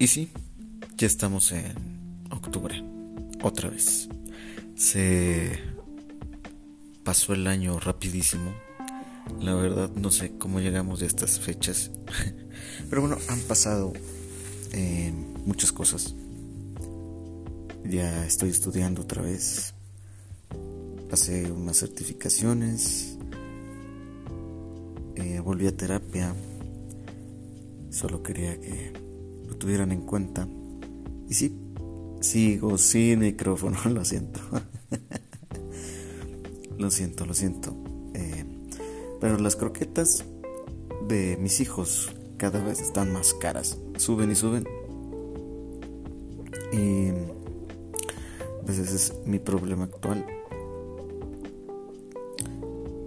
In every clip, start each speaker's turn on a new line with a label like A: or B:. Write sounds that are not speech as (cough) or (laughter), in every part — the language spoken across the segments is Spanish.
A: Y sí, ya estamos en octubre, otra vez. Se pasó el año rapidísimo. La verdad no sé cómo llegamos a estas fechas. (laughs) Pero bueno, han pasado eh, muchas cosas. Ya estoy estudiando otra vez. Pasé unas certificaciones. Eh, volví a terapia. Solo quería que lo tuvieran en cuenta. Y sí, sigo sin micrófono, (laughs) lo siento. (laughs) lo siento, lo siento. Eh, pero las croquetas de mis hijos cada vez están más caras. Suben y suben. Y pues ese es mi problema actual.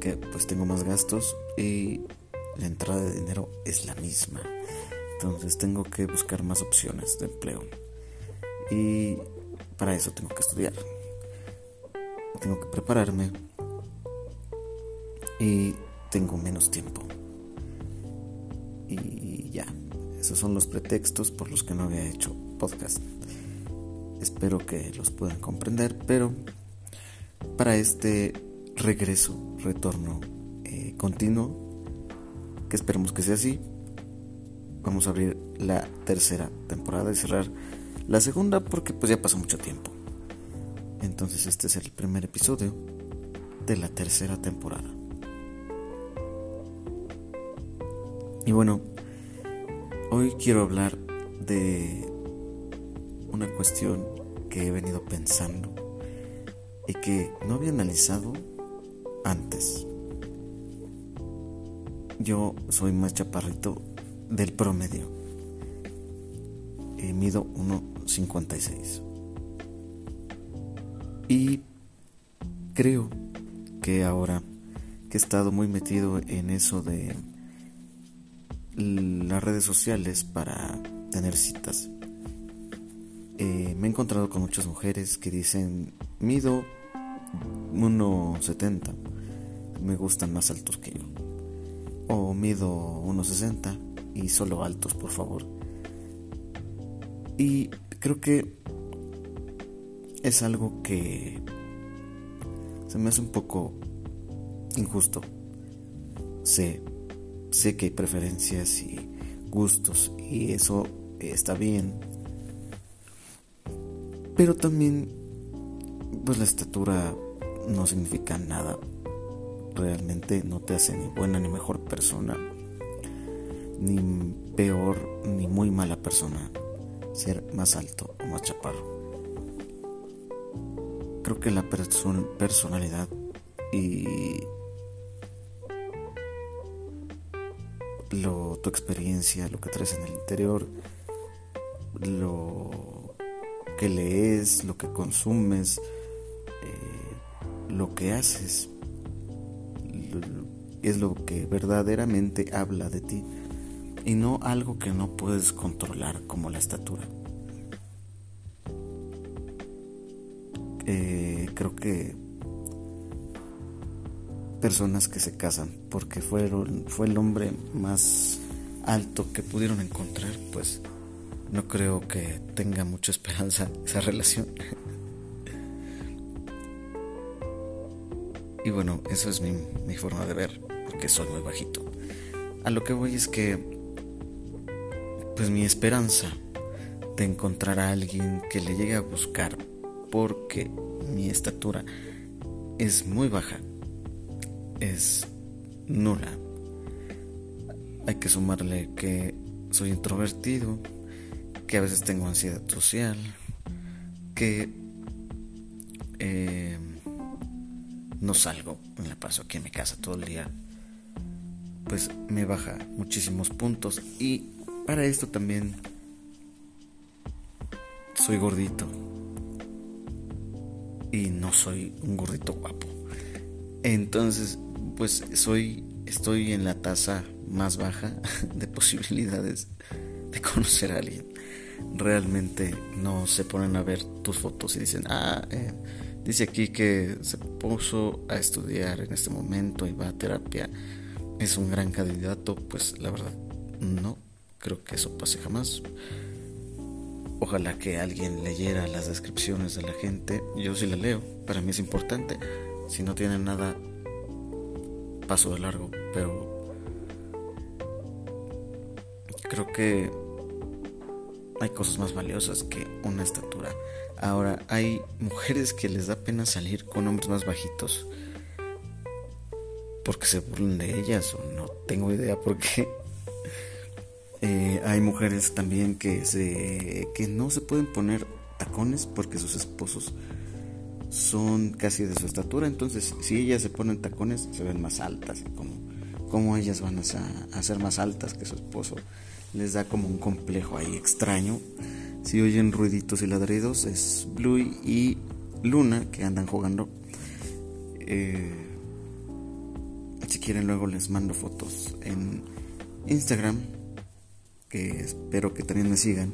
A: Que pues tengo más gastos y la entrada de dinero es la misma. Entonces tengo que buscar más opciones de empleo. Y para eso tengo que estudiar. Tengo que prepararme. Y tengo menos tiempo. Y ya, esos son los pretextos por los que no había hecho podcast. Espero que los puedan comprender, pero para este regreso, retorno eh, continuo, que esperemos que sea así, vamos a abrir la tercera temporada y cerrar la segunda porque pues ya pasó mucho tiempo. Entonces este es el primer episodio de la tercera temporada. Y bueno, hoy quiero hablar de una cuestión que he venido pensando y que no había analizado antes. Yo soy más chaparrito del promedio. Eh, mido 1,56. Y creo que ahora que he estado muy metido en eso de las redes sociales para tener citas. Eh, me he encontrado con muchas mujeres que dicen, mido 1,70, me gustan más altos que yo. O mido 1,60 y solo altos, por favor. Y creo que es algo que se me hace un poco injusto. Sé sé que hay preferencias y gustos y eso está bien. Pero también, pues la estatura no significa nada. Realmente no te hace ni buena ni mejor persona, ni peor ni muy mala persona ser más alto o más chaparro. Creo que la personalidad y lo, tu experiencia, lo que traes en el interior, lo que lees, lo que consumes, eh, lo que haces, es lo que verdaderamente habla de ti y no algo que no puedes controlar como la estatura. Eh, creo que personas que se casan porque fueron fue el hombre más alto que pudieron encontrar pues no creo que tenga mucha esperanza esa relación (laughs) y bueno eso es mi, mi forma de ver porque soy muy bajito a lo que voy es que pues mi esperanza de encontrar a alguien que le llegue a buscar porque mi estatura es muy baja es nula. Hay que sumarle que soy introvertido, que a veces tengo ansiedad social, que eh, no salgo, me la paso aquí en mi casa todo el día, pues me baja muchísimos puntos y para esto también soy gordito y no soy un gordito guapo. Entonces pues soy, estoy en la tasa más baja (laughs) de posibilidades de conocer a alguien. Realmente no se ponen a ver tus fotos y dicen, ah, eh, dice aquí que se puso a estudiar en este momento y va a terapia. Es un gran candidato, pues la verdad no creo que eso pase jamás. Ojalá que alguien leyera las descripciones de la gente. Yo sí la leo, para mí es importante. Si no tienen nada, paso de largo, pero creo que hay cosas más valiosas que una estatura. Ahora, hay mujeres que les da pena salir con hombres más bajitos porque se burlan de ellas o no tengo idea por qué. Eh, hay mujeres también que, se, que no se pueden poner tacones porque sus esposos son casi de su estatura. Entonces, si ellas se ponen tacones, se ven más altas. Como, como ellas van a, a ser más altas que su esposo. Les da como un complejo ahí extraño. Si oyen ruiditos y ladridos, es Blue y Luna que andan jugando. Eh, si quieren, luego les mando fotos en Instagram que espero que también me sigan.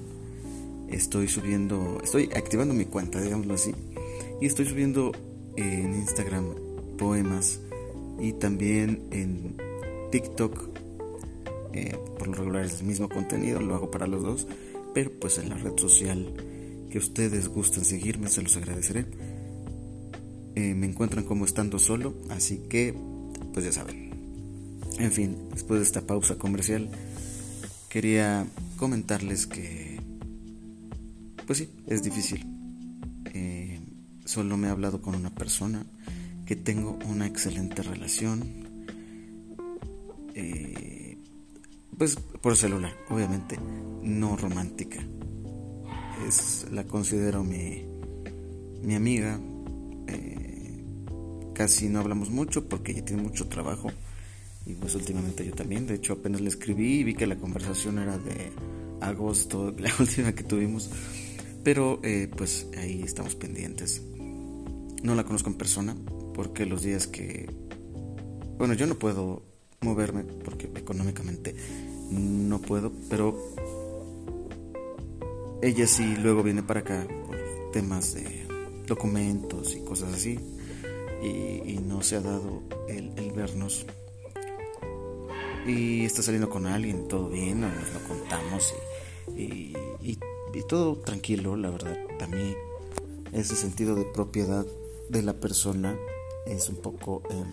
A: Estoy subiendo, estoy activando mi cuenta, digámoslo así, y estoy subiendo en Instagram poemas y también en TikTok. Eh, por lo regular es el mismo contenido, lo hago para los dos, pero pues en la red social que ustedes gusten seguirme, se los agradeceré. Eh, me encuentran como estando solo, así que pues ya saben. En fin, después de esta pausa comercial, quería comentarles que, pues sí, es difícil. Eh, solo me he hablado con una persona que tengo una excelente relación. Eh, pues por celular, obviamente, no romántica. Es, la considero mi, mi amiga. Eh, casi no hablamos mucho porque ella tiene mucho trabajo y pues últimamente yo también. De hecho, apenas le escribí y vi que la conversación era de agosto, (laughs) la última que tuvimos. Pero eh, pues ahí estamos pendientes. No la conozco en persona porque los días que... Bueno, yo no puedo moverme porque económicamente no puedo, pero ella sí luego viene para acá por temas de documentos y cosas así y, no se ha dado el, el vernos y está saliendo con alguien, todo bien, nos lo contamos y, y, todo tranquilo, la verdad. También ese sentido de propiedad de la persona es un poco em,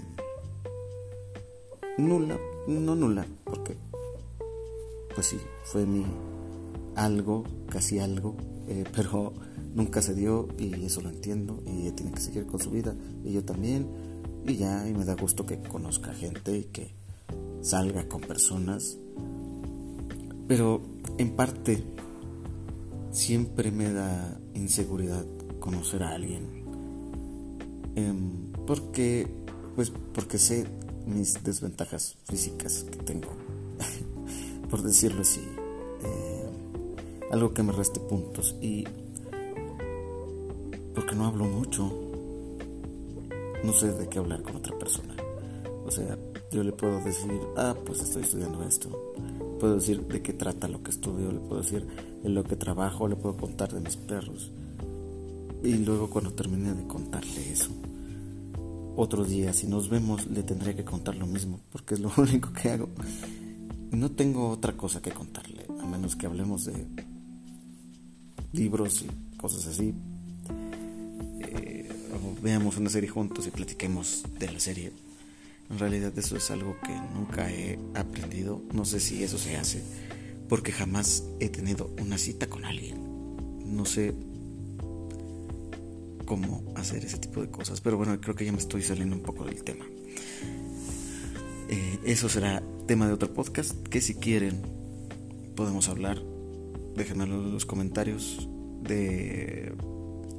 A: nula, no nula, porque pues sí, fue mi algo, casi algo, eh, (laughs) pero nunca se dio y eso lo entiendo y ella tiene que seguir con su vida y yo también y ya y me da gusto que conozca gente y que salga con personas, pero en parte siempre me da inseguridad conocer a alguien, em, porque pues porque sé mis desventajas físicas que tengo, (laughs) por decirlo así, em, algo que me reste puntos. Y porque no hablo mucho, no sé de qué hablar con otra persona, o sea yo le puedo decir, ah, pues estoy estudiando esto. Puedo decir de qué trata lo que estudio, le puedo decir en lo que trabajo, le puedo contar de mis perros. Y luego cuando termine de contarle eso, otro día, si nos vemos, le tendré que contar lo mismo, porque es lo (laughs) único que hago. No tengo otra cosa que contarle, a menos que hablemos de libros y cosas así. Eh, o veamos una serie juntos y platiquemos de la serie en realidad eso es algo que nunca he aprendido. No sé si eso se hace porque jamás he tenido una cita con alguien. No sé cómo hacer ese tipo de cosas. Pero bueno, creo que ya me estoy saliendo un poco del tema. Eh, eso será tema de otro podcast que si quieren podemos hablar. Déjenmelo en los comentarios de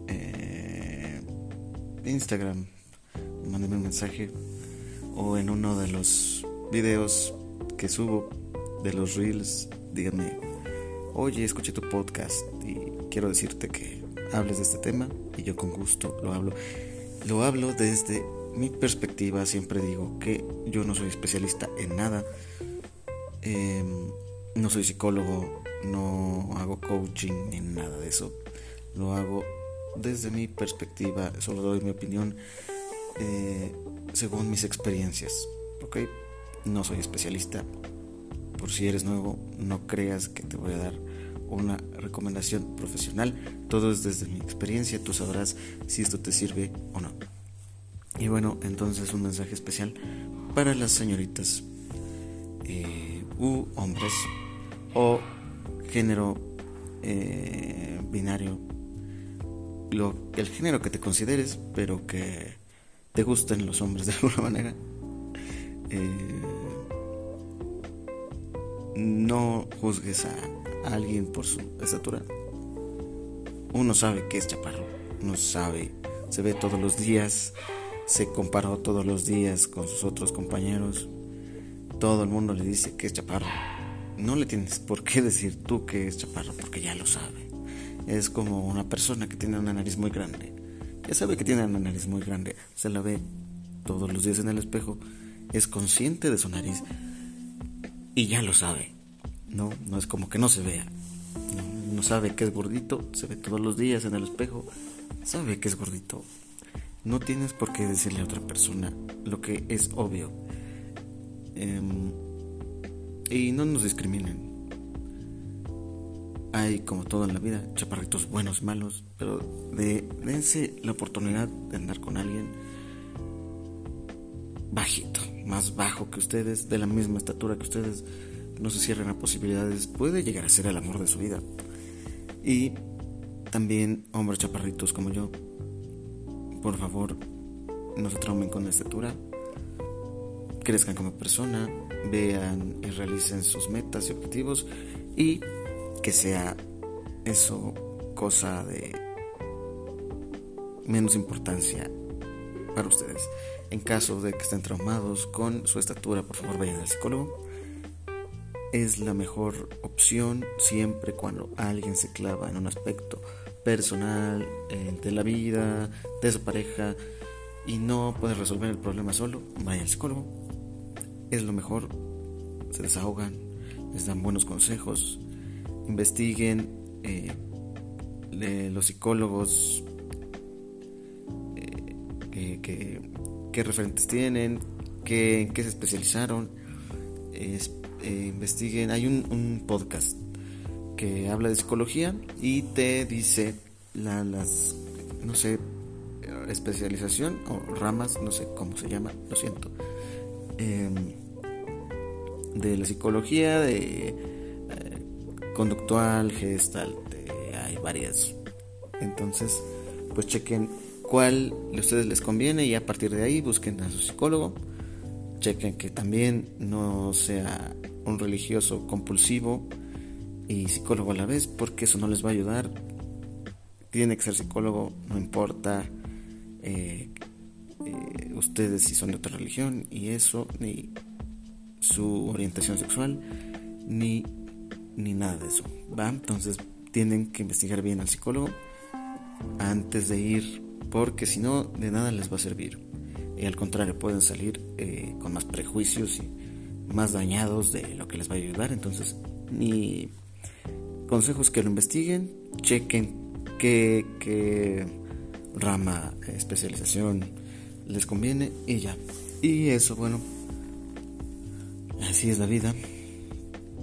A: eh, Instagram. Mándenme un mensaje o en uno de los videos que subo de los reels, díganme, oye, escuché tu podcast y quiero decirte que hables de este tema y yo con gusto lo hablo. Lo hablo desde mi perspectiva, siempre digo que yo no soy especialista en nada, em, no soy psicólogo, no hago coaching ni nada de eso, lo hago desde mi perspectiva, solo doy mi opinión. Eh, según mis experiencias. ¿Ok? No soy especialista por si eres nuevo, no creas que te voy a dar una recomendación profesional. Todo es desde mi experiencia, tú sabrás si esto te sirve o no. Y bueno, entonces un mensaje especial para las señoritas eh, u hombres o género eh, binario, lo, el género que te consideres, pero que te gusten los hombres de alguna manera. Eh, no juzgues a alguien por su estatura. Uno sabe que es chaparro, uno sabe, se ve todos los días, se comparó todos los días con sus otros compañeros. Todo el mundo le dice que es chaparro. No le tienes por qué decir tú que es chaparro porque ya lo sabe. Es como una persona que tiene una nariz muy grande. Ya sabe que tiene una nariz muy grande. Se la ve todos los días en el espejo. Es consciente de su nariz. Y ya lo sabe. No, no es como que no se vea. No, sabe que es gordito. Se ve todos los días en el espejo. Sabe que es gordito. No tienes por qué decirle a otra persona lo que es obvio. Em, y no nos discriminen. Hay, como todo en la vida, chaparritos buenos, malos, pero de, dense la oportunidad de andar con alguien bajito, más bajo que ustedes, de la misma estatura que ustedes. No se cierren a posibilidades, puede llegar a ser el amor de su vida. Y también hombres chaparritos como yo, por favor, no se traumen con la estatura, crezcan como persona, vean y realicen sus metas y objetivos y que sea eso cosa de menos importancia para ustedes. En caso de que estén traumados con su estatura, por favor vayan al psicólogo. Es la mejor opción siempre cuando alguien se clava en un aspecto personal, eh, de la vida, de su pareja y no puede resolver el problema solo, vaya al psicólogo. Es lo mejor. Se desahogan, les dan buenos consejos, investiguen. Eh, los psicólogos eh, que, qué referentes tienen, qué, en qué se especializaron. investiguen. Hay un, un podcast que habla de psicología y te dice las, no sé, especialización o ramas, no sé cómo se llama, lo siento, em, de la psicología, de eh, conductual, gestal, hay varias. Entonces, pues chequen cuál a ustedes les conviene y a partir de ahí busquen a su psicólogo. Chequen que también no sea un religioso compulsivo y psicólogo a la vez, porque eso no les va a ayudar. Tiene que ser psicólogo, no importa eh, eh, ustedes si son de otra religión y eso, ni su orientación sexual, ni, ni nada de eso. ¿va? Entonces tienen que investigar bien al psicólogo antes de ir, porque si no, de nada les va a servir. Y al contrario, pueden salir eh, con más prejuicios y más dañados de lo que les va a ayudar. Entonces, ni consejos que lo investiguen, chequen qué, rama, especialización les conviene y ya. Y eso, bueno, así es la vida.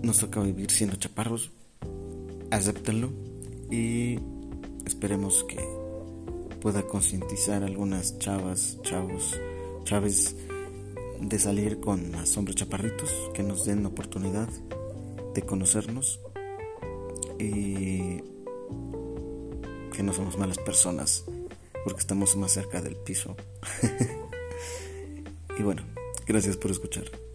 A: Nos toca vivir siendo chaparros. Acéptenlo y esperemos que pueda concientizar algunas chavas, chavos, chaves de salir con más hombres chaparritos que nos den oportunidad de conocernos y que no somos malas personas porque estamos más cerca del piso. (laughs) y bueno, gracias por escuchar.